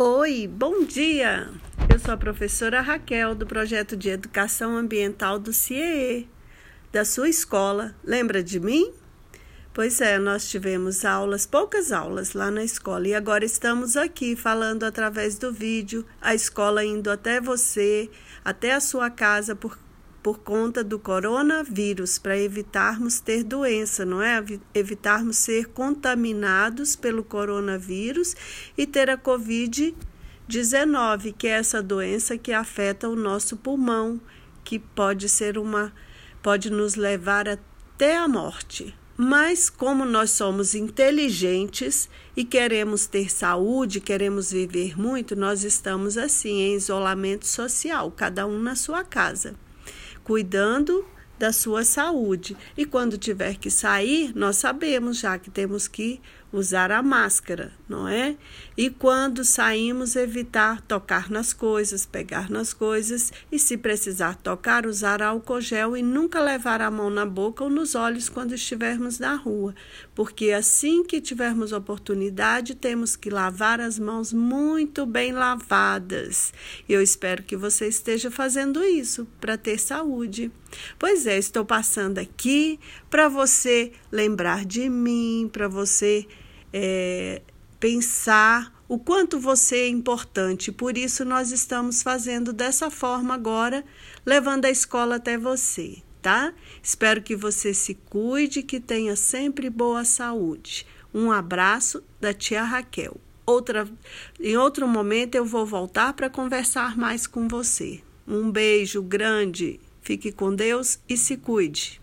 Oi, bom dia! Eu sou a professora Raquel do projeto de educação ambiental do CIEE, da sua escola. Lembra de mim? Pois é, nós tivemos aulas, poucas aulas lá na escola e agora estamos aqui falando através do vídeo, a escola indo até você, até a sua casa por por conta do coronavírus, para evitarmos ter doença, não é? Evitarmos ser contaminados pelo coronavírus e ter a Covid-19, que é essa doença que afeta o nosso pulmão, que pode ser uma pode nos levar até a morte. Mas como nós somos inteligentes e queremos ter saúde, queremos viver muito, nós estamos assim em isolamento social, cada um na sua casa cuidando da sua saúde. E quando tiver que sair, nós sabemos já que temos que usar a máscara, não é? E quando saímos, evitar tocar nas coisas, pegar nas coisas e, se precisar tocar, usar álcool gel e nunca levar a mão na boca ou nos olhos quando estivermos na rua, porque assim que tivermos oportunidade, temos que lavar as mãos muito bem lavadas. Eu espero que você esteja fazendo isso para ter saúde. Pois é, estou passando aqui para você lembrar de mim, para você é, pensar o quanto você é importante. Por isso, nós estamos fazendo dessa forma agora, levando a escola até você, tá? Espero que você se cuide, que tenha sempre boa saúde. Um abraço da tia Raquel. Outra, em outro momento eu vou voltar para conversar mais com você. Um beijo grande, fique com Deus e se cuide.